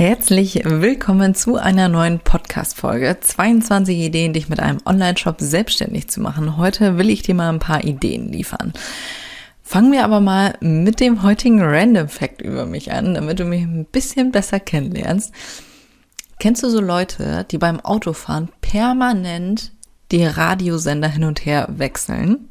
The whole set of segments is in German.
Herzlich willkommen zu einer neuen Podcast-Folge. 22 Ideen, dich mit einem Online-Shop selbstständig zu machen. Heute will ich dir mal ein paar Ideen liefern. Fangen wir aber mal mit dem heutigen Random Fact über mich an, damit du mich ein bisschen besser kennenlernst. Kennst du so Leute, die beim Autofahren permanent die Radiosender hin und her wechseln?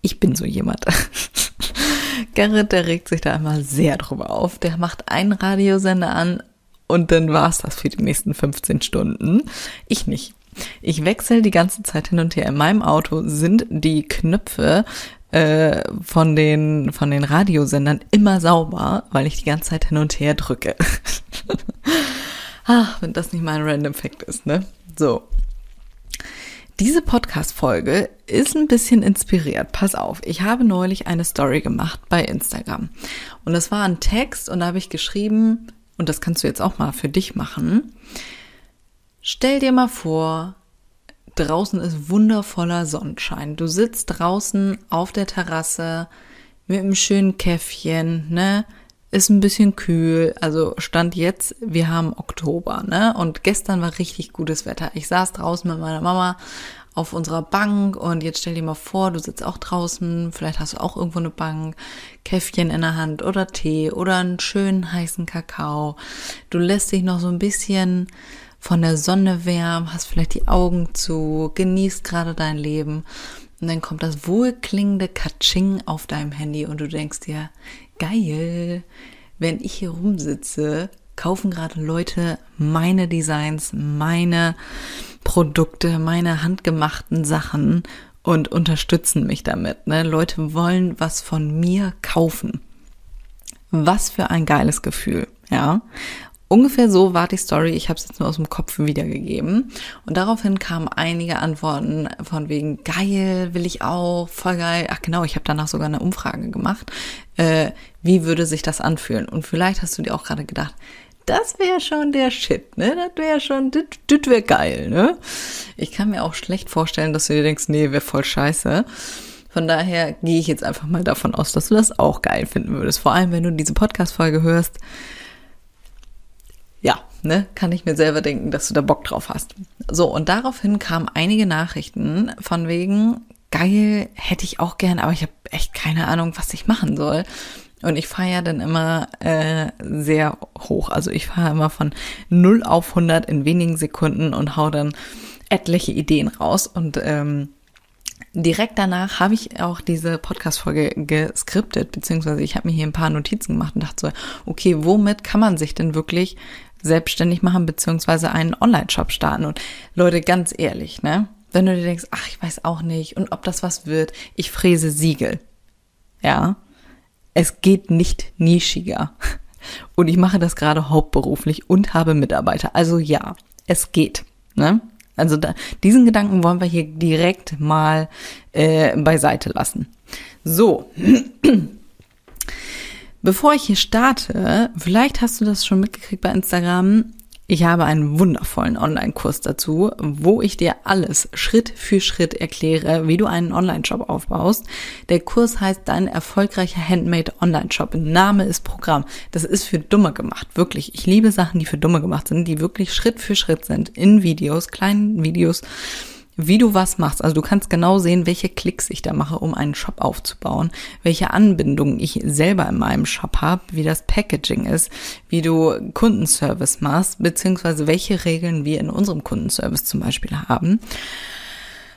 Ich bin so jemand. Gerrit, der regt sich da immer sehr drüber auf. Der macht einen Radiosender an und dann war's das für die nächsten 15 Stunden. Ich nicht. Ich wechsle die ganze Zeit hin und her. In meinem Auto sind die Knöpfe äh, von den von den Radiosendern immer sauber, weil ich die ganze Zeit hin und her drücke. Ach, wenn das nicht mal ein Random Fact ist, ne? So, diese Podcast-Folge ist ein bisschen inspiriert. Pass auf, ich habe neulich eine Story gemacht bei Instagram. Und das war ein Text und da habe ich geschrieben, und das kannst du jetzt auch mal für dich machen. Stell dir mal vor, draußen ist wundervoller Sonnenschein. Du sitzt draußen auf der Terrasse mit einem schönen Käffchen, ne? Ist ein bisschen kühl. Also stand jetzt, wir haben Oktober, ne? Und gestern war richtig gutes Wetter. Ich saß draußen mit meiner Mama auf unserer Bank und jetzt stell dir mal vor, du sitzt auch draußen, vielleicht hast du auch irgendwo eine Bank, Käffchen in der Hand oder Tee oder einen schönen heißen Kakao. Du lässt dich noch so ein bisschen von der Sonne wärmen, hast vielleicht die Augen zu, genießt gerade dein Leben und dann kommt das wohlklingende Katsching auf deinem Handy und du denkst dir, geil, wenn ich hier rumsitze, kaufen gerade Leute meine Designs, meine Produkte, meine handgemachten Sachen und unterstützen mich damit. Ne? Leute wollen was von mir kaufen. Was für ein geiles Gefühl, ja. Ungefähr so war die Story. Ich habe es jetzt nur aus dem Kopf wiedergegeben. Und daraufhin kamen einige Antworten von wegen geil, will ich auch, voll geil. Ach genau, ich habe danach sogar eine Umfrage gemacht. Äh, wie würde sich das anfühlen? Und vielleicht hast du dir auch gerade gedacht, das wäre schon der Shit, ne? Das wäre schon, das wäre geil, ne? Ich kann mir auch schlecht vorstellen, dass du dir denkst, nee, wäre voll scheiße. Von daher gehe ich jetzt einfach mal davon aus, dass du das auch geil finden würdest. Vor allem, wenn du diese Podcast-Folge hörst, ne, kann ich mir selber denken, dass du da Bock drauf hast. So, und daraufhin kamen einige Nachrichten von wegen, geil, hätte ich auch gern, aber ich habe echt keine Ahnung, was ich machen soll. Und ich fahre ja dann immer äh, sehr hoch. Also ich fahre immer von 0 auf 100 in wenigen Sekunden und hau dann etliche Ideen raus. Und ähm, direkt danach habe ich auch diese Podcast-Folge geskriptet, beziehungsweise ich habe mir hier ein paar Notizen gemacht und dachte so, okay, womit kann man sich denn wirklich selbstständig machen, beziehungsweise einen Online-Shop starten? Und Leute, ganz ehrlich, ne? Wenn du dir denkst, ach, ich weiß auch nicht und ob das was wird, ich fräse Siegel. Ja, es geht nicht nischiger. Und ich mache das gerade hauptberuflich und habe Mitarbeiter. Also ja, es geht. Ne? Also da, diesen Gedanken wollen wir hier direkt mal äh, beiseite lassen. So, bevor ich hier starte, vielleicht hast du das schon mitgekriegt bei Instagram. Ich habe einen wundervollen Online-Kurs dazu, wo ich dir alles Schritt für Schritt erkläre, wie du einen Online-Shop aufbaust. Der Kurs heißt Dein erfolgreicher Handmade Online-Shop. Name ist Programm. Das ist für Dumme gemacht. Wirklich. Ich liebe Sachen, die für Dumme gemacht sind, die wirklich Schritt für Schritt sind. In Videos, kleinen Videos wie du was machst. Also du kannst genau sehen, welche Klicks ich da mache, um einen Shop aufzubauen, welche Anbindungen ich selber in meinem Shop habe, wie das Packaging ist, wie du Kundenservice machst, beziehungsweise welche Regeln wir in unserem Kundenservice zum Beispiel haben.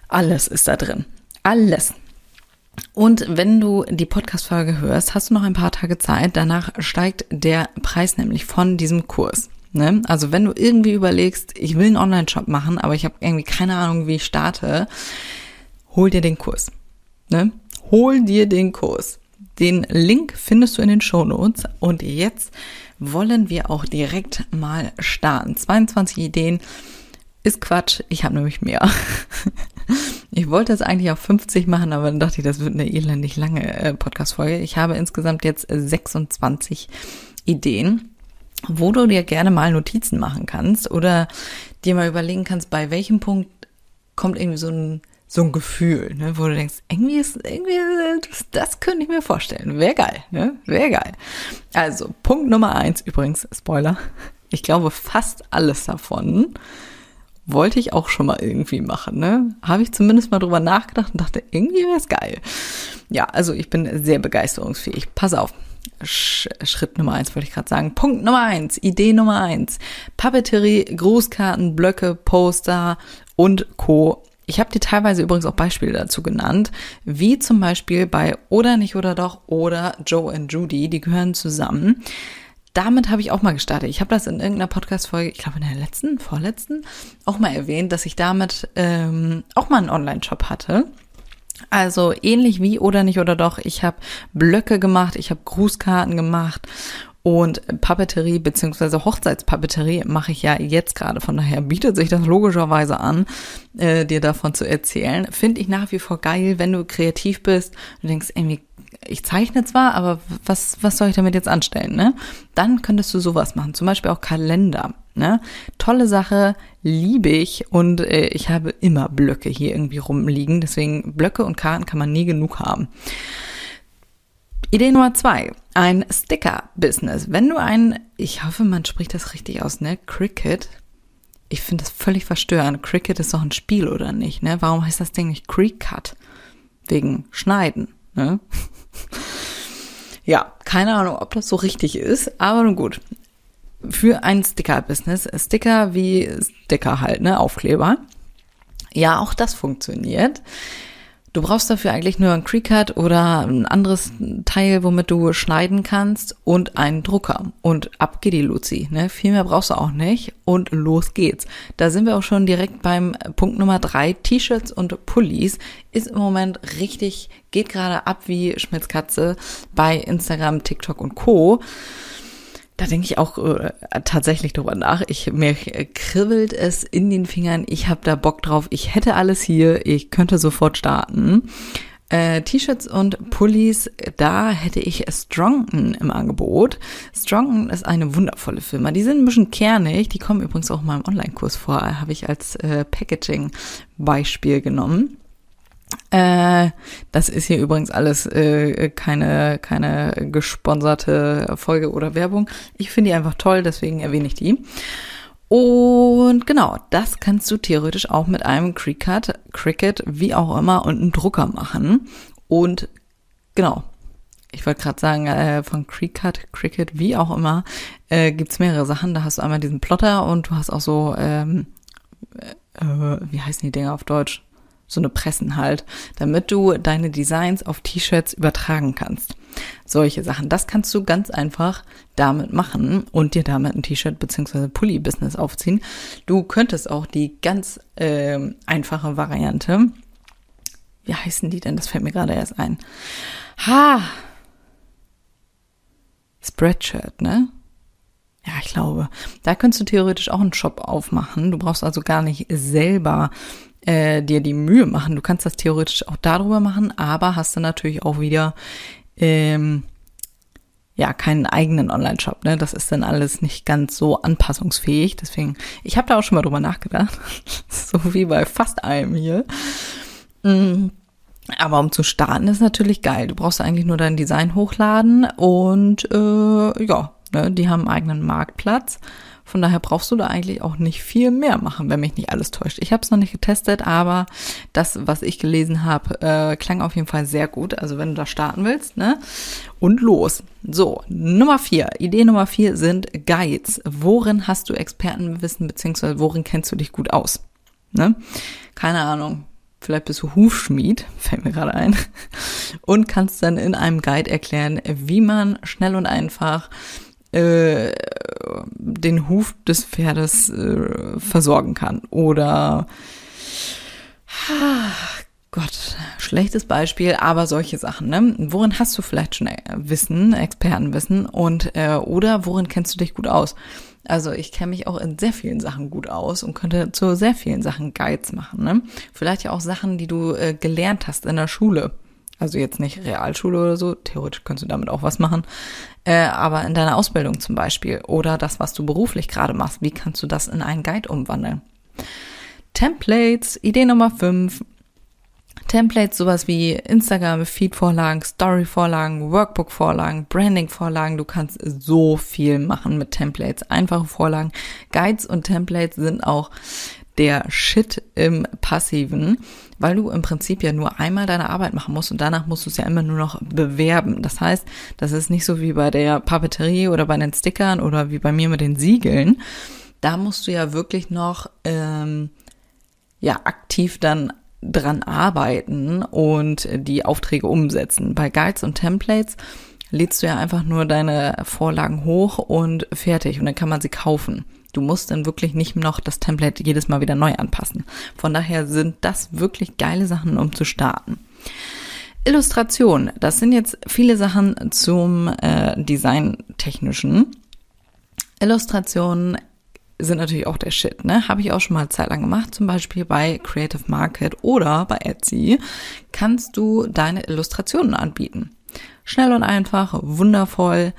Alles ist da drin. Alles. Und wenn du die Podcast-Folge hörst, hast du noch ein paar Tage Zeit. Danach steigt der Preis nämlich von diesem Kurs. Ne? Also wenn du irgendwie überlegst, ich will einen Online-Shop machen, aber ich habe irgendwie keine Ahnung, wie ich starte, hol dir den Kurs. Ne? Hol dir den Kurs. Den Link findest du in den Show Notes. Und jetzt wollen wir auch direkt mal starten. 22 Ideen, Ist Quatsch, ich habe nämlich mehr. Ich wollte es eigentlich auf 50 machen, aber dann dachte ich, das wird eine elendig lange äh, Podcast-Folge. Ich habe insgesamt jetzt 26 Ideen, wo du dir gerne mal Notizen machen kannst oder dir mal überlegen kannst, bei welchem Punkt kommt irgendwie so ein so ein Gefühl, ne, wo du denkst, irgendwie ist, irgendwie, das, das könnte ich mir vorstellen. Wäre geil, ne? Wäre geil. Also, Punkt Nummer eins, übrigens, Spoiler. Ich glaube, fast alles davon wollte ich auch schon mal irgendwie machen, ne? Habe ich zumindest mal drüber nachgedacht und dachte, irgendwie wäre es geil. Ja, also ich bin sehr begeisterungsfähig. Pass auf. Schritt Nummer eins wollte ich gerade sagen. Punkt Nummer eins, Idee Nummer eins. Papeterie, Grußkarten, Blöcke, Poster und Co. Ich habe dir teilweise übrigens auch Beispiele dazu genannt, wie zum Beispiel bei Oder nicht oder doch oder Joe und Judy, die gehören zusammen. Damit habe ich auch mal gestartet. Ich habe das in irgendeiner Podcast-Folge, ich glaube in der letzten, vorletzten, auch mal erwähnt, dass ich damit ähm, auch mal einen Online-Shop hatte. Also ähnlich wie oder nicht oder doch. Ich habe Blöcke gemacht, ich habe Grußkarten gemacht und Papeterie beziehungsweise Hochzeitspapeterie mache ich ja jetzt gerade. Von daher bietet sich das logischerweise an, äh, dir davon zu erzählen. Finde ich nach wie vor geil, wenn du kreativ bist und denkst, irgendwie, ich zeichne zwar, aber was, was soll ich damit jetzt anstellen, ne? Dann könntest du sowas machen. Zum Beispiel auch Kalender, ne? Tolle Sache, liebe ich und äh, ich habe immer Blöcke hier irgendwie rumliegen. Deswegen Blöcke und Karten kann man nie genug haben. Idee Nummer zwei, ein Sticker-Business. Wenn du ein, ich hoffe, man spricht das richtig aus, ne? Cricket. Ich finde das völlig verstörend. Cricket ist doch ein Spiel, oder nicht, ne? Warum heißt das Ding nicht Creek-Cut? Wegen Schneiden, ne? ja, keine Ahnung, ob das so richtig ist, aber nun gut. Für ein Sticker-Business, Sticker wie Sticker halt, ne? Aufkleber. Ja, auch das funktioniert. Du brauchst dafür eigentlich nur ein Cricut oder ein anderes Teil, womit du schneiden kannst und einen Drucker. Und ab geht die Luzi. Ne? Viel mehr brauchst du auch nicht. Und los geht's. Da sind wir auch schon direkt beim Punkt Nummer drei. T-Shirts und Pullis ist im Moment richtig, geht gerade ab wie Schmitzkatze bei Instagram, TikTok und Co da denke ich auch äh, tatsächlich drüber nach. Ich mir kribbelt es in den Fingern. Ich habe da Bock drauf. Ich hätte alles hier. Ich könnte sofort starten. Äh, T-Shirts und Pullis, da hätte ich Strongton im Angebot. Strongton ist eine wundervolle Firma. Die sind ein bisschen kernig. Die kommen übrigens auch in meinem Online-Kurs vor. Habe ich als äh, Packaging-Beispiel genommen. Äh, das ist hier übrigens alles äh, keine, keine gesponserte Folge oder Werbung. Ich finde die einfach toll, deswegen erwähne ich die. Und genau, das kannst du theoretisch auch mit einem Cricut, Cricut, wie auch immer, und einem Drucker machen. Und genau, ich wollte gerade sagen, äh, von Cricut, Cricut, wie auch immer, äh, gibt's mehrere Sachen. Da hast du einmal diesen Plotter und du hast auch so, ähm, äh, wie heißen die Dinger auf Deutsch? So eine Pressen halt, damit du deine Designs auf T-Shirts übertragen kannst. Solche Sachen, das kannst du ganz einfach damit machen und dir damit ein T-Shirt bzw. Pulli-Business aufziehen. Du könntest auch die ganz äh, einfache Variante, wie heißen die denn? Das fällt mir gerade erst ein. Ha! Spreadshirt, ne? Ja, ich glaube. Da könntest du theoretisch auch einen Shop aufmachen. Du brauchst also gar nicht selber äh, dir die Mühe machen. Du kannst das theoretisch auch darüber machen, aber hast dann natürlich auch wieder ähm, ja keinen eigenen Online-Shop. Ne? Das ist dann alles nicht ganz so anpassungsfähig. Deswegen, ich habe da auch schon mal drüber nachgedacht, so wie bei fast allem hier. Mm. Aber um zu starten ist natürlich geil. Du brauchst eigentlich nur dein Design hochladen und äh, ja, ne, die haben einen eigenen Marktplatz von daher brauchst du da eigentlich auch nicht viel mehr machen, wenn mich nicht alles täuscht. Ich habe es noch nicht getestet, aber das, was ich gelesen habe, äh, klang auf jeden Fall sehr gut. Also wenn du da starten willst, ne? Und los. So, Nummer vier. Idee Nummer vier sind Guides. Worin hast du Expertenwissen, beziehungsweise worin kennst du dich gut aus? Ne? Keine Ahnung. Vielleicht bist du Hufschmied, fällt mir gerade ein, und kannst dann in einem Guide erklären, wie man schnell und einfach äh, den Huf des Pferdes äh, versorgen kann. Oder Gott, schlechtes Beispiel, aber solche Sachen. Ne? Worin hast du vielleicht schon äh, Wissen, Expertenwissen und äh, oder worin kennst du dich gut aus? Also ich kenne mich auch in sehr vielen Sachen gut aus und könnte zu sehr vielen Sachen Guides machen. Ne? Vielleicht ja auch Sachen, die du äh, gelernt hast in der Schule. Also jetzt nicht Realschule oder so, theoretisch könntest du damit auch was machen. Äh, aber in deiner Ausbildung zum Beispiel oder das, was du beruflich gerade machst, wie kannst du das in einen Guide umwandeln? Templates, Idee Nummer 5. Templates, sowas wie Instagram, Feed-Vorlagen, Story-Vorlagen, Workbook-Vorlagen, Branding-Vorlagen. Du kannst so viel machen mit Templates, einfache Vorlagen. Guides und Templates sind auch der Shit im Passiven, weil du im Prinzip ja nur einmal deine Arbeit machen musst und danach musst du es ja immer nur noch bewerben. Das heißt, das ist nicht so wie bei der Papeterie oder bei den Stickern oder wie bei mir mit den Siegeln. Da musst du ja wirklich noch ähm, ja aktiv dann dran arbeiten und die Aufträge umsetzen. Bei Guides und Templates lädst du ja einfach nur deine Vorlagen hoch und fertig und dann kann man sie kaufen. Du musst dann wirklich nicht noch das Template jedes Mal wieder neu anpassen. Von daher sind das wirklich geile Sachen, um zu starten. Illustration, das sind jetzt viele Sachen zum äh, Designtechnischen. Illustrationen sind natürlich auch der Shit, ne? Habe ich auch schon mal Zeit lang gemacht, zum Beispiel bei Creative Market oder bei Etsy kannst du deine Illustrationen anbieten. Schnell und einfach, wundervoll.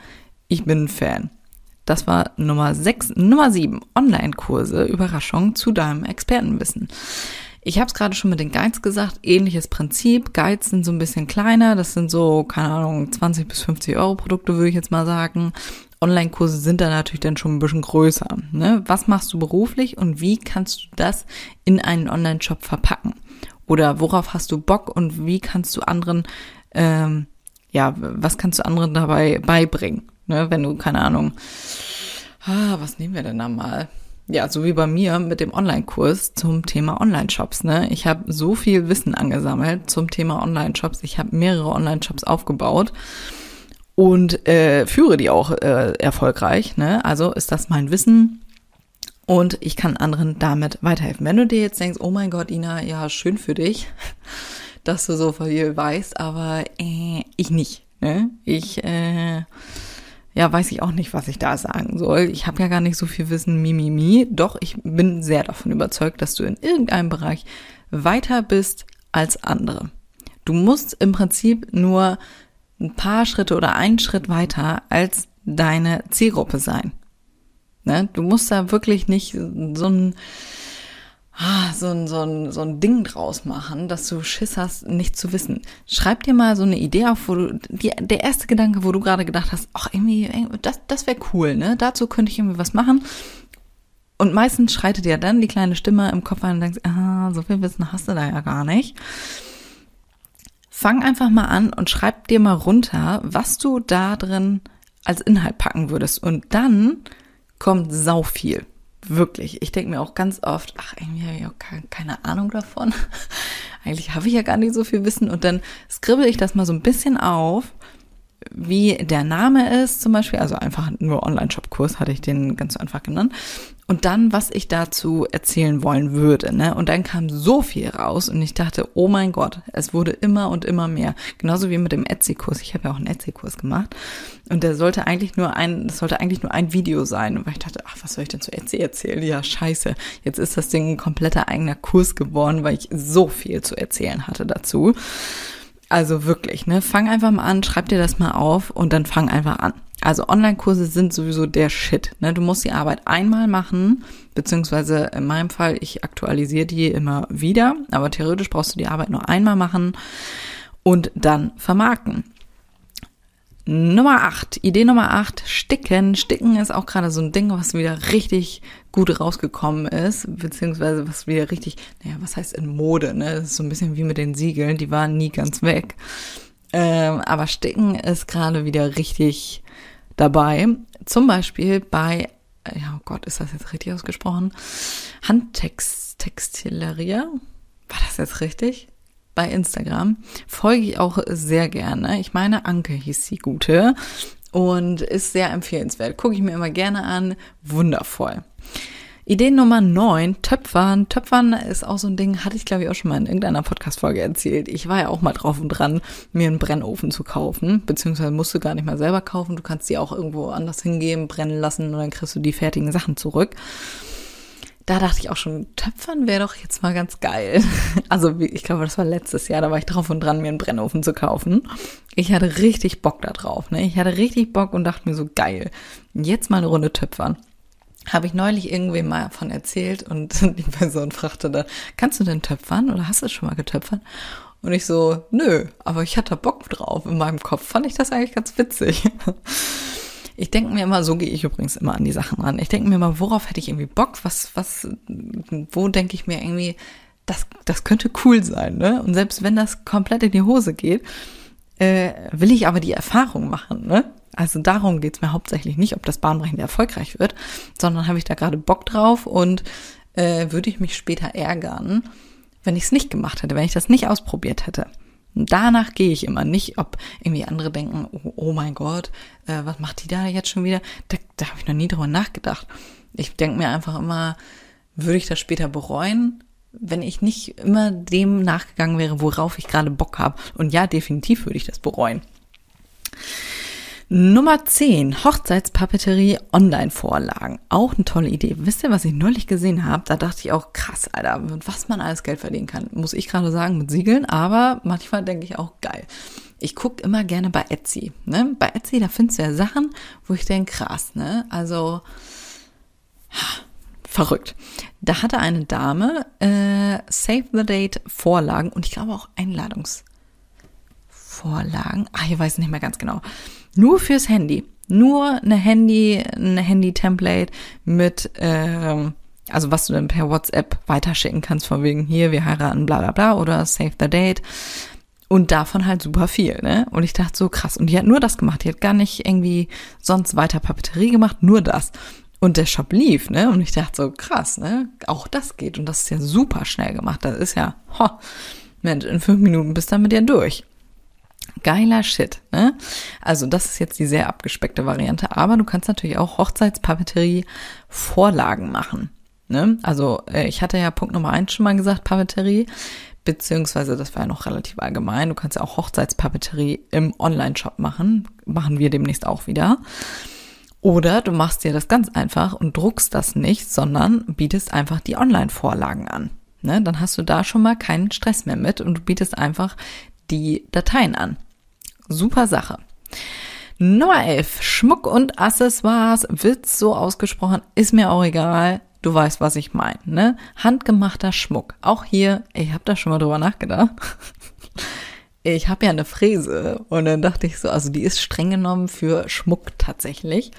Ich bin ein Fan. Das war Nummer 6, Nummer 7, Online-Kurse, Überraschung zu deinem Expertenwissen. Ich habe es gerade schon mit den Guides gesagt, ähnliches Prinzip. Guides sind so ein bisschen kleiner, das sind so, keine Ahnung, 20 bis 50 Euro Produkte, würde ich jetzt mal sagen. Online-Kurse sind da natürlich dann schon ein bisschen größer. Ne? Was machst du beruflich und wie kannst du das in einen Online-Shop verpacken? Oder worauf hast du Bock und wie kannst du anderen, ähm, ja, was kannst du anderen dabei beibringen? Ne? Wenn du, keine Ahnung, ah, was nehmen wir denn da mal? Ja, so wie bei mir mit dem Online-Kurs zum Thema Online-Shops. Ne? Ich habe so viel Wissen angesammelt zum Thema Online-Shops. Ich habe mehrere Online-Shops aufgebaut und äh, führe die auch äh, erfolgreich. Ne? Also ist das mein Wissen und ich kann anderen damit weiterhelfen. Wenn du dir jetzt denkst, oh mein Gott, Ina, ja, schön für dich, dass du so viel weißt, aber äh, ich nicht. Ne? Ich, äh, ja, weiß ich auch nicht, was ich da sagen soll. Ich habe ja gar nicht so viel Wissen, mimimi. Mi, mi. Doch, ich bin sehr davon überzeugt, dass du in irgendeinem Bereich weiter bist als andere. Du musst im Prinzip nur ein paar Schritte oder einen Schritt weiter als deine Zielgruppe sein. Ne? Du musst da wirklich nicht so ein, ah, so ein, so ein, so ein Ding draus machen, dass du Schiss hast, nicht zu wissen. Schreib dir mal so eine Idee auf, wo du, die, der erste Gedanke, wo du gerade gedacht hast, ach, irgendwie, das, das wäre cool, ne? Dazu könnte ich irgendwie was machen. Und meistens schreitet ja dann die kleine Stimme im Kopf ein und denkst, ah, so viel Wissen hast du da ja gar nicht. Fang einfach mal an und schreib dir mal runter, was du da drin als Inhalt packen würdest. Und dann kommt sau viel. Wirklich. Ich denke mir auch ganz oft, ach, irgendwie habe ich auch keine Ahnung davon. Eigentlich habe ich ja gar nicht so viel Wissen. Und dann skribbel ich das mal so ein bisschen auf wie der Name ist zum Beispiel, also einfach nur Online-Shop-Kurs hatte ich den ganz einfach genannt. Und dann, was ich dazu erzählen wollen würde. Ne? Und dann kam so viel raus und ich dachte, oh mein Gott, es wurde immer und immer mehr. Genauso wie mit dem Etsy-Kurs. Ich habe ja auch einen Etsy-Kurs gemacht. Und der sollte eigentlich nur ein, das sollte eigentlich nur ein Video sein. Und weil ich dachte, ach, was soll ich denn zu Etsy erzählen? Ja, scheiße. Jetzt ist das Ding ein kompletter eigener Kurs geworden, weil ich so viel zu erzählen hatte dazu. Also wirklich, ne? Fang einfach mal an, schreib dir das mal auf und dann fang einfach an. Also Online-Kurse sind sowieso der Shit. Ne? Du musst die Arbeit einmal machen, beziehungsweise in meinem Fall, ich aktualisiere die immer wieder, aber theoretisch brauchst du die Arbeit nur einmal machen und dann vermarkten. Nummer 8, Idee Nummer 8, Sticken. Sticken ist auch gerade so ein Ding, was wieder richtig gut rausgekommen ist, beziehungsweise was wieder richtig, naja, was heißt in Mode, ne? Das ist so ein bisschen wie mit den Siegeln, die waren nie ganz weg. Ähm, aber Sticken ist gerade wieder richtig dabei. Zum Beispiel bei, ja oh Gott, ist das jetzt richtig ausgesprochen? Handtextilleria? War das jetzt richtig? Bei Instagram. Folge ich auch sehr gerne. Ich meine, Anke hieß die gute und ist sehr empfehlenswert. Gucke ich mir immer gerne an. Wundervoll. Idee Nummer 9, Töpfern. Töpfern ist auch so ein Ding, hatte ich glaube ich auch schon mal in irgendeiner Podcast-Folge erzählt. Ich war ja auch mal drauf und dran, mir einen Brennofen zu kaufen, beziehungsweise musst du gar nicht mal selber kaufen. Du kannst die auch irgendwo anders hingeben, brennen lassen und dann kriegst du die fertigen Sachen zurück. Da dachte ich auch schon, Töpfern wäre doch jetzt mal ganz geil. Also ich glaube, das war letztes Jahr, da war ich drauf und dran, mir einen Brennofen zu kaufen. Ich hatte richtig Bock da drauf. Ne? Ich hatte richtig Bock und dachte mir so, geil, jetzt mal eine Runde Töpfern habe ich neulich irgendwem mal von erzählt und die Person fragte da, kannst du denn töpfern oder hast du schon mal getöpfert? Und ich so, nö, aber ich hatte Bock drauf. In meinem Kopf fand ich das eigentlich ganz witzig. Ich denke mir immer, so gehe ich übrigens immer an die Sachen ran. Ich denke mir immer, worauf hätte ich irgendwie Bock? Was, was, wo denke ich mir irgendwie, das, das könnte cool sein, ne? Und selbst wenn das komplett in die Hose geht, äh, will ich aber die Erfahrung machen, ne? Also darum geht's mir hauptsächlich nicht, ob das bahnbrechend erfolgreich wird, sondern habe ich da gerade Bock drauf und äh, würde ich mich später ärgern, wenn ich es nicht gemacht hätte, wenn ich das nicht ausprobiert hätte. Danach gehe ich immer nicht, ob irgendwie andere denken, oh, oh mein Gott, äh, was macht die da jetzt schon wieder? Da, da habe ich noch nie drüber nachgedacht. Ich denke mir einfach immer, würde ich das später bereuen, wenn ich nicht immer dem nachgegangen wäre, worauf ich gerade Bock habe. Und ja, definitiv würde ich das bereuen. Nummer 10, Hochzeitspapeterie Online-Vorlagen. Auch eine tolle Idee. Wisst ihr, was ich neulich gesehen habe? Da dachte ich auch, krass, Alter, mit was man alles Geld verdienen kann. Muss ich gerade sagen, mit Siegeln, aber manchmal denke ich auch, geil. Ich gucke immer gerne bei Etsy. Ne? Bei Etsy, da findest du ja Sachen, wo ich denke, krass, ne? Also, verrückt. Da hatte eine Dame äh, Save the Date Vorlagen und ich glaube auch Einladungsvorlagen. Ah, ich weiß nicht mehr ganz genau. Nur fürs Handy. Nur eine Handy, eine Handy-Template mit, äh, also was du dann per WhatsApp weiterschicken kannst, von wegen hier, wir heiraten, bla bla bla oder Save the Date. Und davon halt super viel, ne? Und ich dachte so krass. Und die hat nur das gemacht. Die hat gar nicht irgendwie sonst weiter Papeterie gemacht, nur das. Und der Shop lief, ne? Und ich dachte so krass, ne? Auch das geht. Und das ist ja super schnell gemacht. Das ist ja, ho, Mensch, in fünf Minuten bist du damit ja durch. Geiler Shit. Ne? Also das ist jetzt die sehr abgespeckte Variante, aber du kannst natürlich auch Hochzeitspapeterie Vorlagen machen. Ne? Also äh, ich hatte ja Punkt Nummer eins schon mal gesagt, Papeterie, beziehungsweise das war ja noch relativ allgemein. Du kannst ja auch Hochzeitspapeterie im Online-Shop machen. Machen wir demnächst auch wieder. Oder du machst dir das ganz einfach und druckst das nicht, sondern bietest einfach die Online-Vorlagen an. Ne? Dann hast du da schon mal keinen Stress mehr mit und du bietest einfach die Dateien an. Super Sache. Nummer 11. Schmuck und Accessoires wird so ausgesprochen, ist mir auch egal. Du weißt, was ich meine, ne? Handgemachter Schmuck. Auch hier, ich habe da schon mal drüber nachgedacht. Ich habe ja eine Fräse und dann dachte ich so, also die ist streng genommen für Schmuck tatsächlich.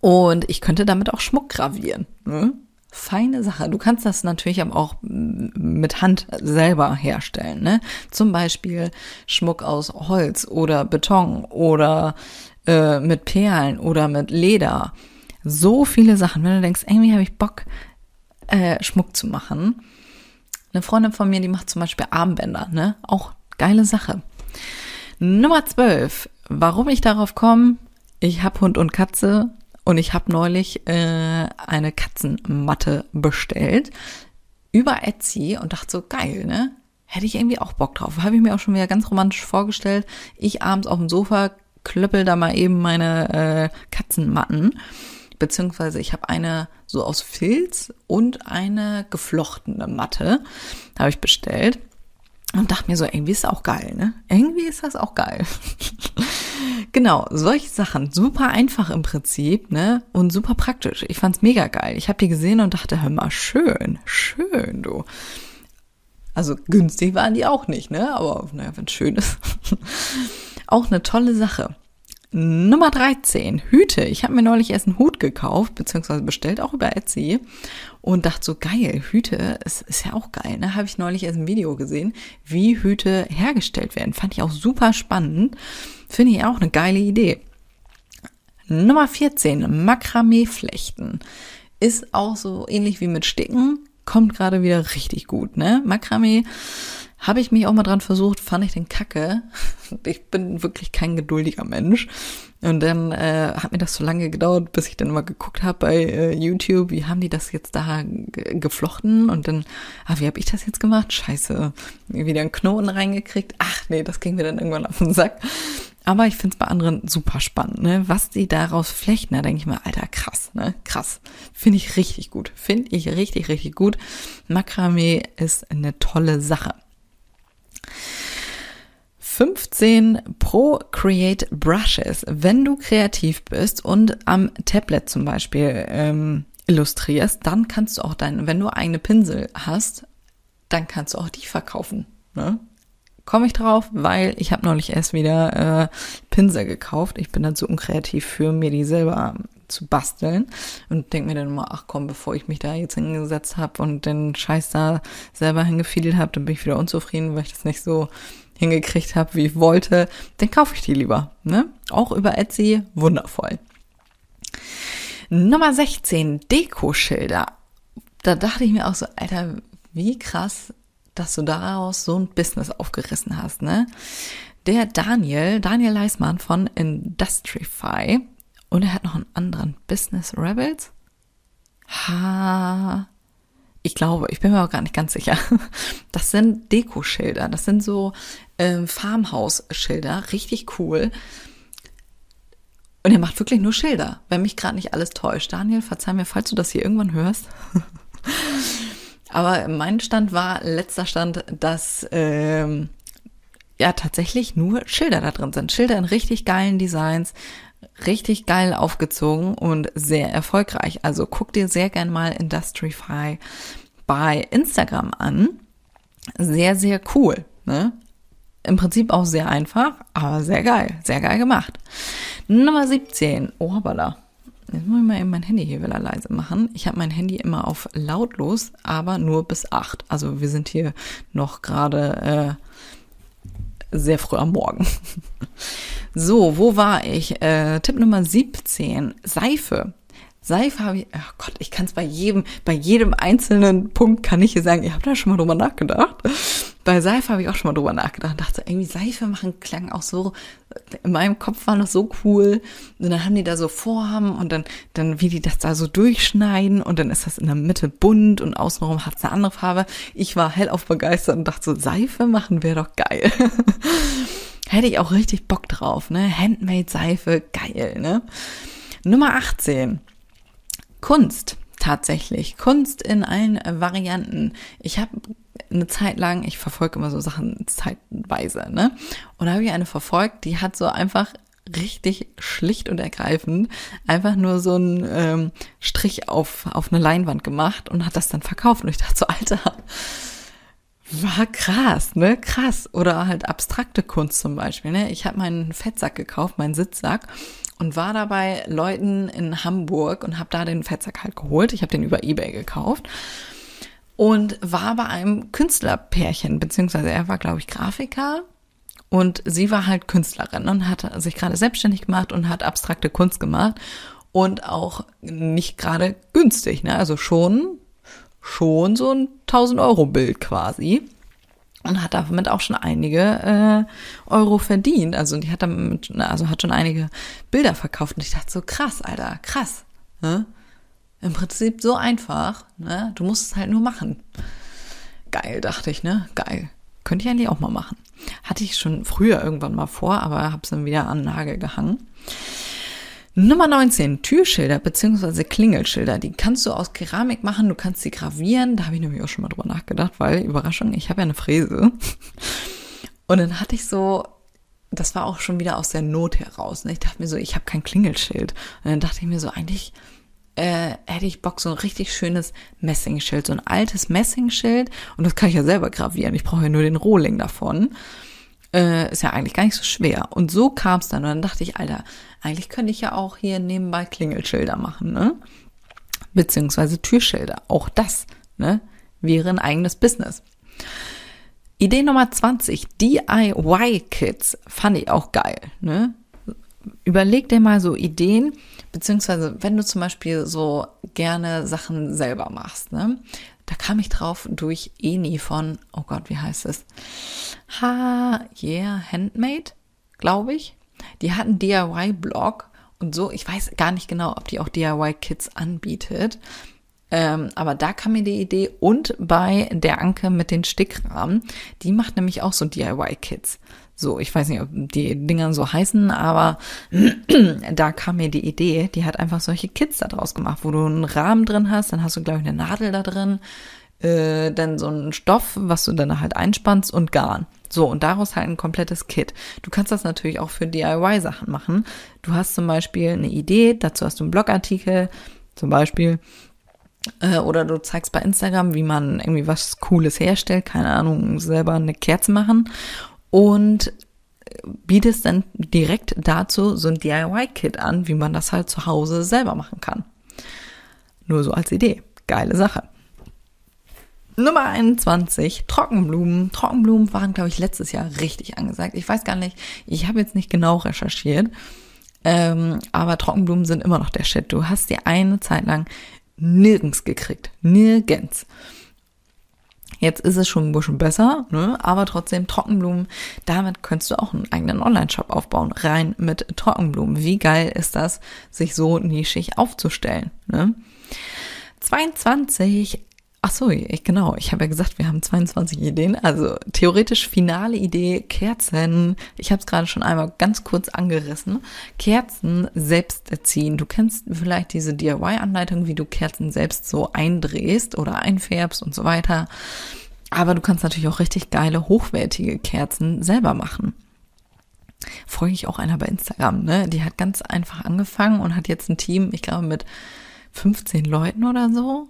Und ich könnte damit auch Schmuck gravieren. Ne? Feine Sache. Du kannst das natürlich aber auch mit Hand selber herstellen. Ne? Zum Beispiel Schmuck aus Holz oder Beton oder äh, mit Perlen oder mit Leder. So viele Sachen. Wenn du denkst, irgendwie habe ich Bock, äh, Schmuck zu machen. Eine Freundin von mir, die macht zum Beispiel Armbänder. Ne? Auch geile Sache. Nummer 12. Warum ich darauf komme? Ich habe Hund und Katze und ich habe neulich äh, eine Katzenmatte bestellt über Etsy und dachte so, geil, ne? Hätte ich irgendwie auch Bock drauf. Habe ich mir auch schon wieder ganz romantisch vorgestellt. Ich abends auf dem Sofa klöppel da mal eben meine äh, Katzenmatten. Beziehungsweise ich habe eine so aus Filz und eine geflochtene Matte. Habe ich bestellt. Und dachte mir so, irgendwie ist das auch geil, ne? Irgendwie ist das auch geil. genau, solche Sachen. Super einfach im Prinzip, ne? Und super praktisch. Ich fand's mega geil. Ich habe die gesehen und dachte, hör mal, schön, schön, du. Also günstig waren die auch nicht, ne? Aber naja, wenn schön ist. auch eine tolle Sache. Nummer 13, Hüte. Ich habe mir neulich erst einen Hut gekauft, beziehungsweise bestellt, auch über Etsy. Und dachte so, geil, Hüte ist, ist ja auch geil. Ne? Habe ich neulich erst ein Video gesehen, wie Hüte hergestellt werden. Fand ich auch super spannend. Finde ich auch eine geile Idee. Nummer 14, Makramee flechten. Ist auch so ähnlich wie mit Sticken. Kommt gerade wieder richtig gut, ne? Makramee Habe ich mich auch mal dran versucht, fand ich den Kacke. Ich bin wirklich kein geduldiger Mensch. Und dann äh, hat mir das so lange gedauert, bis ich dann mal geguckt habe bei äh, YouTube, wie haben die das jetzt da geflochten? Und dann, ah, wie habe ich das jetzt gemacht? Scheiße, wieder einen Knoten reingekriegt. Ach nee, das ging mir dann irgendwann auf den Sack. Aber ich finde es bei anderen super spannend, ne? Was die daraus flechten, da denke ich mir, Alter, krass, ne? Krass. Finde ich richtig gut. Finde ich richtig, richtig gut. Makramee ist eine tolle Sache. 15 Procreate Brushes. Wenn du kreativ bist und am Tablet zum Beispiel ähm, illustrierst, dann kannst du auch deine, wenn du eigene Pinsel hast, dann kannst du auch die verkaufen. Ne? Komme ich drauf, weil ich habe neulich erst wieder äh, Pinsel gekauft. Ich bin dann zu unkreativ für mir die selber zu basteln und denke mir dann immer, ach komm, bevor ich mich da jetzt hingesetzt habe und den Scheiß da selber hingefiedelt habe, dann bin ich wieder unzufrieden, weil ich das nicht so hingekriegt habe, wie ich wollte, dann kaufe ich die lieber. Ne? Auch über Etsy, wundervoll. Nummer 16, Dekoschilder. Da dachte ich mir auch so, Alter, wie krass dass du daraus so ein Business aufgerissen hast, ne? Der Daniel, Daniel Leismann von Industrify und er hat noch einen anderen Business Rebels. Ha, ich glaube, ich bin mir auch gar nicht ganz sicher. Das sind Dekoschilder, das sind so ähm, Farmhaus-Schilder, richtig cool. Und er macht wirklich nur Schilder, wenn mich gerade nicht alles täuscht. Daniel, verzeih mir, falls du das hier irgendwann hörst. Aber mein Stand war, letzter Stand, dass ähm, ja tatsächlich nur Schilder da drin sind. Schilder in richtig geilen Designs, richtig geil aufgezogen und sehr erfolgreich. Also guck dir sehr gern mal Industrify bei Instagram an. Sehr, sehr cool. Ne? Im Prinzip auch sehr einfach, aber sehr geil. Sehr geil gemacht. Nummer 17. Oh, hoppala. Jetzt muss ich mal eben mein Handy hier wieder leise machen. Ich habe mein Handy immer auf lautlos, aber nur bis acht. Also wir sind hier noch gerade äh, sehr früh am Morgen. so, wo war ich? Äh, Tipp Nummer 17. Seife. Seife habe ich, ach Gott, ich kann es bei jedem, bei jedem einzelnen Punkt kann ich hier sagen, ihr habt da schon mal drüber nachgedacht. Bei Seife habe ich auch schon mal drüber nachgedacht. Dachte irgendwie Seife machen klang auch so, in meinem Kopf war das so cool. Und dann haben die da so Vorhaben und dann, dann wie die das da so durchschneiden und dann ist das in der Mitte bunt und außenrum hat es eine andere Farbe. Ich war hellauf begeistert und dachte so, Seife machen wäre doch geil. Hätte ich auch richtig Bock drauf, ne? Handmade Seife, geil, ne? Nummer 18. Kunst tatsächlich. Kunst in allen Varianten. Ich habe eine Zeit lang, ich verfolge immer so Sachen zeitweise, ne? Und da habe ich eine verfolgt, die hat so einfach richtig schlicht und ergreifend einfach nur so einen ähm, Strich auf, auf eine Leinwand gemacht und hat das dann verkauft. Und ich dachte so, Alter, war krass, ne? Krass. Oder halt abstrakte Kunst zum Beispiel, ne? Ich habe meinen Fettsack gekauft, meinen Sitzsack und war dabei Leuten in Hamburg und habe da den Fettsack halt geholt. Ich habe den über eBay gekauft und war bei einem Künstlerpärchen, beziehungsweise er war, glaube ich, Grafiker und sie war halt Künstlerin und hat sich gerade selbstständig gemacht und hat abstrakte Kunst gemacht und auch nicht gerade günstig, ne? Also schon, schon so ein 1000 Euro Bild quasi und hat damit auch schon einige äh, Euro verdient. Also die hat damit, also hat schon einige Bilder verkauft und ich dachte so krass, Alter, krass. Ne? Im Prinzip so einfach, ne? Du musst es halt nur machen. Geil, dachte ich, ne? Geil. Könnte ich eigentlich auch mal machen. Hatte ich schon früher irgendwann mal vor, aber habe es dann wieder an den Nagel gehangen. Nummer 19, Türschilder bzw. Klingelschilder. Die kannst du aus Keramik machen, du kannst sie gravieren. Da habe ich nämlich auch schon mal drüber nachgedacht, weil, Überraschung, ich habe ja eine Fräse. Und dann hatte ich so, das war auch schon wieder aus der Not heraus. Ne? Ich dachte mir so, ich habe kein Klingelschild. Und dann dachte ich mir so, eigentlich äh, hätte ich Bock, so ein richtig schönes Messingschild, so ein altes Messingschild. Und das kann ich ja selber gravieren. Ich brauche ja nur den Rohling davon. Äh, ist ja eigentlich gar nicht so schwer. Und so kam es dann. Und dann dachte ich, Alter, eigentlich könnte ich ja auch hier nebenbei Klingelschilder machen, ne? Beziehungsweise Türschilder. Auch das, ne? Wäre ein eigenes Business. Idee Nummer 20, DIY-Kits. Fand ich auch geil, ne? überleg dir mal so Ideen, beziehungsweise wenn du zum Beispiel so gerne Sachen selber machst, ne? Da kam ich drauf durch Eni von, oh Gott, wie heißt es? Ha, yeah, Handmade, glaube ich. Die hat einen DIY-Blog und so. Ich weiß gar nicht genau, ob die auch DIY-Kits anbietet. Ähm, aber da kam mir die Idee und bei der Anke mit den Stickrahmen, die macht nämlich auch so DIY-Kits. So, ich weiß nicht, ob die Dinger so heißen, aber da kam mir die Idee, die hat einfach solche Kits da draus gemacht, wo du einen Rahmen drin hast, dann hast du, glaube ich, eine Nadel da drin, äh, dann so einen Stoff, was du dann halt einspannst und Garn. So, und daraus halt ein komplettes Kit. Du kannst das natürlich auch für DIY-Sachen machen. Du hast zum Beispiel eine Idee, dazu hast du einen Blogartikel, zum Beispiel, äh, oder du zeigst bei Instagram, wie man irgendwie was Cooles herstellt, keine Ahnung, selber eine Kerze machen und bietest dann direkt dazu so ein DIY-Kit an, wie man das halt zu Hause selber machen kann. Nur so als Idee. Geile Sache. Nummer 21, Trockenblumen. Trockenblumen waren, glaube ich, letztes Jahr richtig angesagt. Ich weiß gar nicht, ich habe jetzt nicht genau recherchiert, ähm, aber Trockenblumen sind immer noch der Shit. Du hast die eine Zeit lang nirgends gekriegt. Nirgends. Jetzt ist es schon ein bisschen besser, ne? aber trotzdem Trockenblumen. Damit könntest du auch einen eigenen Online-Shop aufbauen, rein mit Trockenblumen. Wie geil ist das, sich so nischig aufzustellen? Ne? 22 Ach so, ich, genau. Ich habe ja gesagt, wir haben 22 Ideen. Also theoretisch finale Idee, Kerzen. Ich habe es gerade schon einmal ganz kurz angerissen. Kerzen selbst erziehen. Du kennst vielleicht diese DIY-Anleitung, wie du Kerzen selbst so eindrehst oder einfärbst und so weiter. Aber du kannst natürlich auch richtig geile, hochwertige Kerzen selber machen. Folge ich auch einer bei Instagram, ne? Die hat ganz einfach angefangen und hat jetzt ein Team, ich glaube, mit 15 Leuten oder so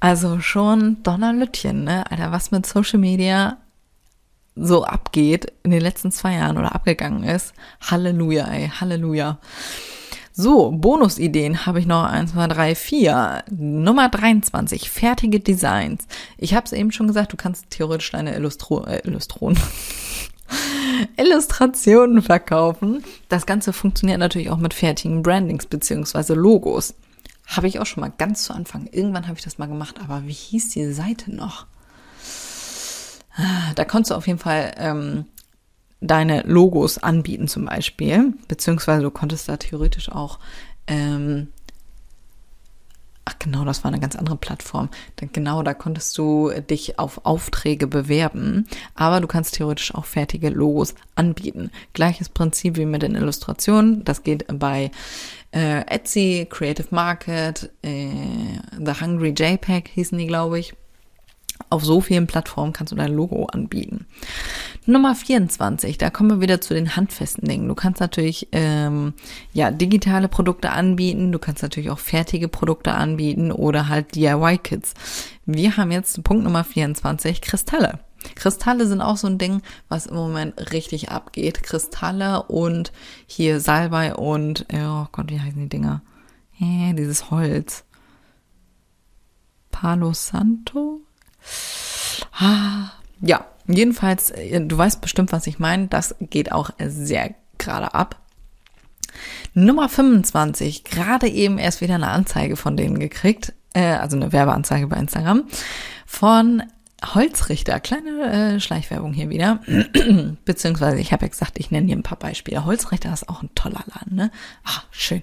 also schon Donnerlütchen, ne? Alter, was mit Social Media so abgeht in den letzten zwei Jahren oder abgegangen ist. Halleluja, ey, Halleluja. So, Bonusideen habe ich noch eins, zwei, drei, vier. Nummer 23, fertige Designs. Ich habe es eben schon gesagt, du kannst theoretisch deine Illustro äh, Illustron Illustrationen verkaufen. Das Ganze funktioniert natürlich auch mit fertigen Brandings beziehungsweise Logos. Habe ich auch schon mal ganz zu Anfang. Irgendwann habe ich das mal gemacht, aber wie hieß die Seite noch? Ah, da konntest du auf jeden Fall ähm, deine Logos anbieten zum Beispiel, beziehungsweise du konntest da theoretisch auch ähm, Ach genau, das war eine ganz andere Plattform. Genau, da konntest du dich auf Aufträge bewerben, aber du kannst theoretisch auch fertige Logos anbieten. Gleiches Prinzip wie mit den Illustrationen. Das geht bei äh, Etsy, Creative Market, äh, The Hungry JPEG hießen die, glaube ich. Auf so vielen Plattformen kannst du dein Logo anbieten. Nummer 24, da kommen wir wieder zu den handfesten Dingen. Du kannst natürlich ähm, ja digitale Produkte anbieten, du kannst natürlich auch fertige Produkte anbieten oder halt DIY-Kits. Wir haben jetzt Punkt Nummer 24, Kristalle. Kristalle sind auch so ein Ding, was im Moment richtig abgeht. Kristalle und hier Salbei und, oh Gott, wie heißen die Dinger? Äh, dieses Holz. Palo Santo? Ja, jedenfalls, äh, du weißt bestimmt, was ich meine. Das geht auch sehr gerade ab. Nummer 25, gerade eben erst wieder eine Anzeige von denen gekriegt, äh, also eine Werbeanzeige bei Instagram, von Holzrichter, kleine äh, Schleichwerbung hier wieder. Beziehungsweise, ich habe ja gesagt, ich nenne hier ein paar Beispiele. Holzrichter ist auch ein toller Laden, ne? Ah, schön.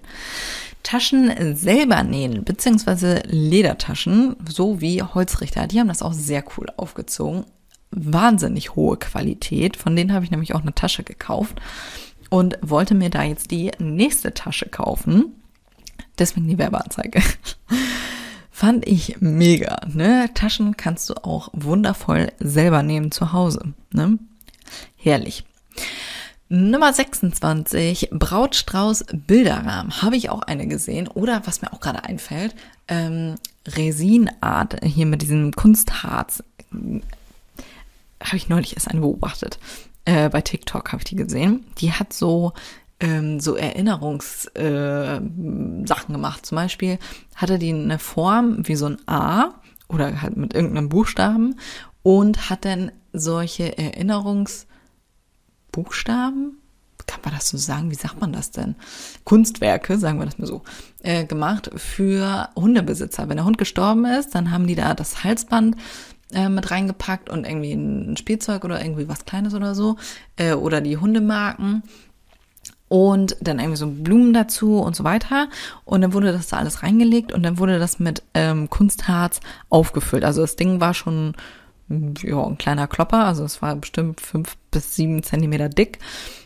Taschen selber nähen, beziehungsweise Ledertaschen, so wie Holzrichter. Die haben das auch sehr cool aufgezogen. Wahnsinnig hohe Qualität. Von denen habe ich nämlich auch eine Tasche gekauft und wollte mir da jetzt die nächste Tasche kaufen. Deswegen die Werbeanzeige. Fand ich mega, ne? Taschen kannst du auch wundervoll selber nehmen zu Hause, ne? Herrlich. Nummer 26, Brautstrauß Bilderrahmen. Habe ich auch eine gesehen. Oder was mir auch gerade einfällt, ähm, Resinart, hier mit diesem Kunstharz. Habe ich neulich erst eine beobachtet. Äh, bei TikTok habe ich die gesehen. Die hat so ähm, so Erinnerungssachen äh, gemacht. Zum Beispiel hatte die eine Form wie so ein A oder halt mit irgendeinem Buchstaben und hat dann solche Erinnerungsbuchstaben, kann man das so sagen? Wie sagt man das denn? Kunstwerke, sagen wir das mal so, äh, gemacht für Hundebesitzer. Wenn der Hund gestorben ist, dann haben die da das Halsband äh, mit reingepackt und irgendwie ein Spielzeug oder irgendwie was Kleines oder so. Äh, oder die Hundemarken und dann irgendwie so Blumen dazu und so weiter. Und dann wurde das da alles reingelegt und dann wurde das mit ähm, Kunstharz aufgefüllt. Also das Ding war schon ja, ein kleiner Klopper, also es war bestimmt fünf bis sieben Zentimeter dick.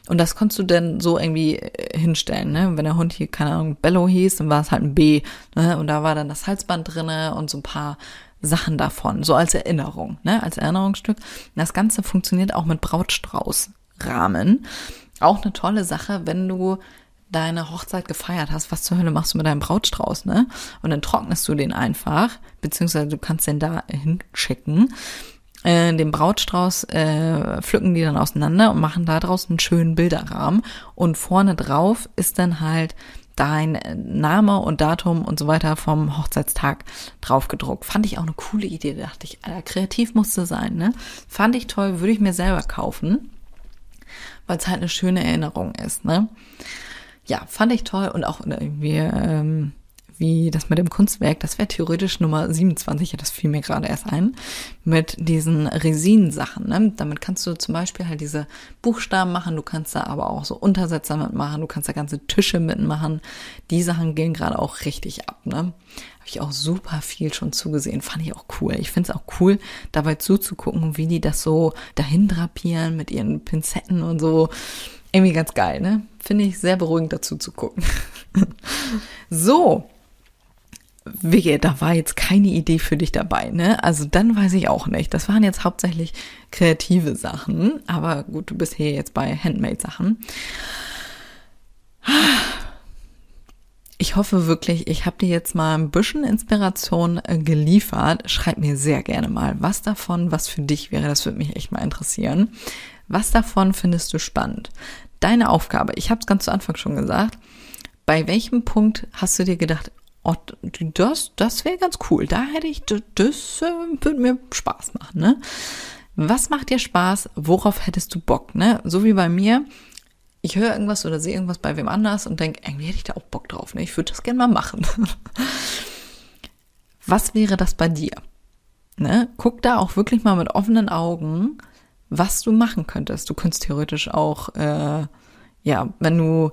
Und das konntest du dann so irgendwie äh, hinstellen, ne? Wenn der Hund hier, keine Ahnung, Bello hieß, dann war es halt ein B, ne? Und da war dann das Halsband drinne und so ein paar Sachen davon, so als Erinnerung, ne? Als Erinnerungsstück. Das Ganze funktioniert auch mit Brautstraußrahmen. Auch eine tolle Sache, wenn du deine Hochzeit gefeiert hast, was zur Hölle machst du mit deinem Brautstrauß, ne? Und dann trocknest du den einfach, beziehungsweise du kannst den da hinschicken. Äh, den Brautstrauß äh, pflücken die dann auseinander und machen da draus einen schönen Bilderrahmen. Und vorne drauf ist dann halt dein Name und Datum und so weiter vom Hochzeitstag draufgedruckt. Fand ich auch eine coole Idee. Da dachte ich, Alter, kreativ musste sein, ne? Fand ich toll, würde ich mir selber kaufen weil es halt eine schöne Erinnerung ist. Ne? Ja, fand ich toll und auch irgendwie ähm, wie das mit dem Kunstwerk, das wäre theoretisch Nummer 27, ja, das fiel mir gerade erst ein, mit diesen Resin-Sachen. Ne? Damit kannst du zum Beispiel halt diese Buchstaben machen, du kannst da aber auch so Untersetzer mitmachen, du kannst da ganze Tische mitmachen. Die Sachen gehen gerade auch richtig ab. Ne? Habe ich auch super viel schon zugesehen, fand ich auch cool. Ich finde es auch cool, dabei zuzugucken, wie die das so dahin drapieren mit ihren Pinzetten und so. Irgendwie ganz geil, ne? Finde ich sehr beruhigend dazu zu gucken. so, Wigge, da war jetzt keine Idee für dich dabei, ne? Also dann weiß ich auch nicht. Das waren jetzt hauptsächlich kreative Sachen, aber gut, du bist hier jetzt bei Handmade-Sachen. Ich hoffe wirklich, ich habe dir jetzt mal ein bisschen Inspiration äh, geliefert. Schreib mir sehr gerne mal, was davon, was für dich wäre. Das würde mich echt mal interessieren. Was davon findest du spannend? Deine Aufgabe, ich habe es ganz zu Anfang schon gesagt. Bei welchem Punkt hast du dir gedacht, oh, das, das wäre ganz cool. Da hätte ich, das, äh, würde mir Spaß machen, ne? Was macht dir Spaß? Worauf hättest du Bock, ne? So wie bei mir. Ich höre irgendwas oder sehe irgendwas bei wem anders und denke, irgendwie hätte ich da auch Bock drauf, ne? Ich würde das gerne mal machen. Was wäre das bei dir? Ne? Guck da auch wirklich mal mit offenen Augen, was du machen könntest. Du könntest theoretisch auch, äh, ja, wenn du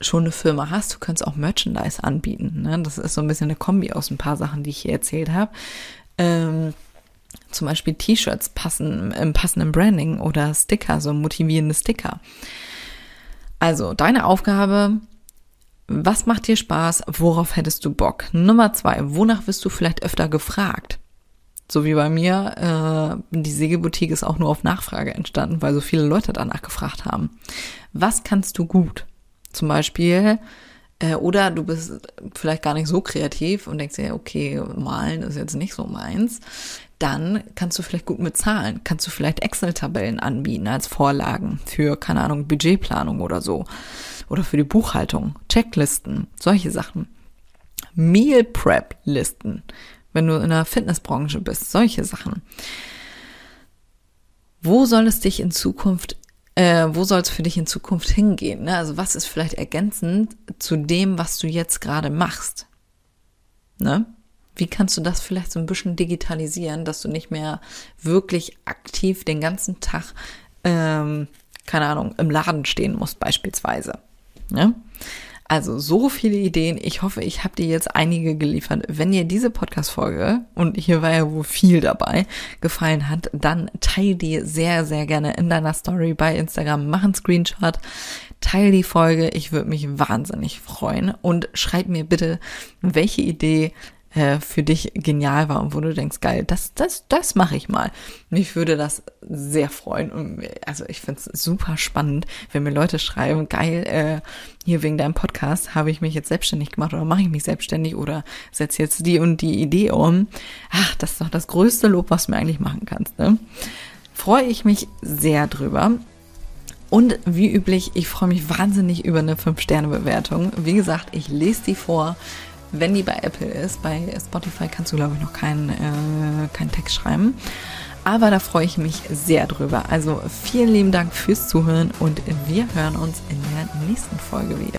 schon eine Firma hast, du könntest auch Merchandise anbieten. Ne? Das ist so ein bisschen eine Kombi aus ein paar Sachen, die ich hier erzählt habe. Ähm, zum Beispiel T-Shirts passen im passenden Branding oder Sticker, so motivierende Sticker. Also deine Aufgabe, was macht dir Spaß? Worauf hättest du Bock? Nummer zwei, wonach wirst du vielleicht öfter gefragt? So wie bei mir, äh, die Sägeboutique ist auch nur auf Nachfrage entstanden, weil so viele Leute danach gefragt haben. Was kannst du gut? Zum Beispiel, äh, oder du bist vielleicht gar nicht so kreativ und denkst dir, okay, malen ist jetzt nicht so meins. Dann kannst du vielleicht gut mit Zahlen, kannst du vielleicht Excel-Tabellen anbieten als Vorlagen für, keine Ahnung, Budgetplanung oder so. Oder für die Buchhaltung, Checklisten, solche Sachen. Meal Prep Listen, wenn du in der Fitnessbranche bist, solche Sachen. Wo soll es dich in Zukunft äh, wo soll es für dich in Zukunft hingehen? Ne? Also was ist vielleicht ergänzend zu dem, was du jetzt gerade machst? Ne? Wie kannst du das vielleicht so ein bisschen digitalisieren, dass du nicht mehr wirklich aktiv den ganzen Tag, ähm, keine Ahnung, im Laden stehen musst beispielsweise? Ne? Also so viele Ideen. Ich hoffe, ich habe dir jetzt einige geliefert. Wenn dir diese Podcast-Folge, und hier war ja wohl viel dabei, gefallen hat, dann teile die sehr, sehr gerne in deiner Story bei Instagram. Mach einen Screenshot, teile die Folge. Ich würde mich wahnsinnig freuen. Und schreib mir bitte, welche Idee äh, für dich genial war und wo du denkst, geil, das, das, das mache ich mal. Mich würde das sehr freuen. Und, also ich finde es super spannend, wenn mir Leute schreiben, geil, äh, hier wegen deinem Podcast habe ich mich jetzt selbstständig gemacht oder mache ich mich selbstständig oder setze jetzt die und die Idee um. Ach, das ist doch das größte Lob, was du mir eigentlich machen kannst. Ne? Freue ich mich sehr drüber. Und wie üblich, ich freue mich wahnsinnig über eine 5-Sterne-Bewertung. Wie gesagt, ich lese die vor wenn die bei Apple ist. Bei Spotify kannst du, glaube ich, noch keinen äh, keinen Text schreiben. Aber da freue ich mich sehr drüber. Also vielen lieben Dank fürs Zuhören und wir hören uns in der nächsten Folge wieder.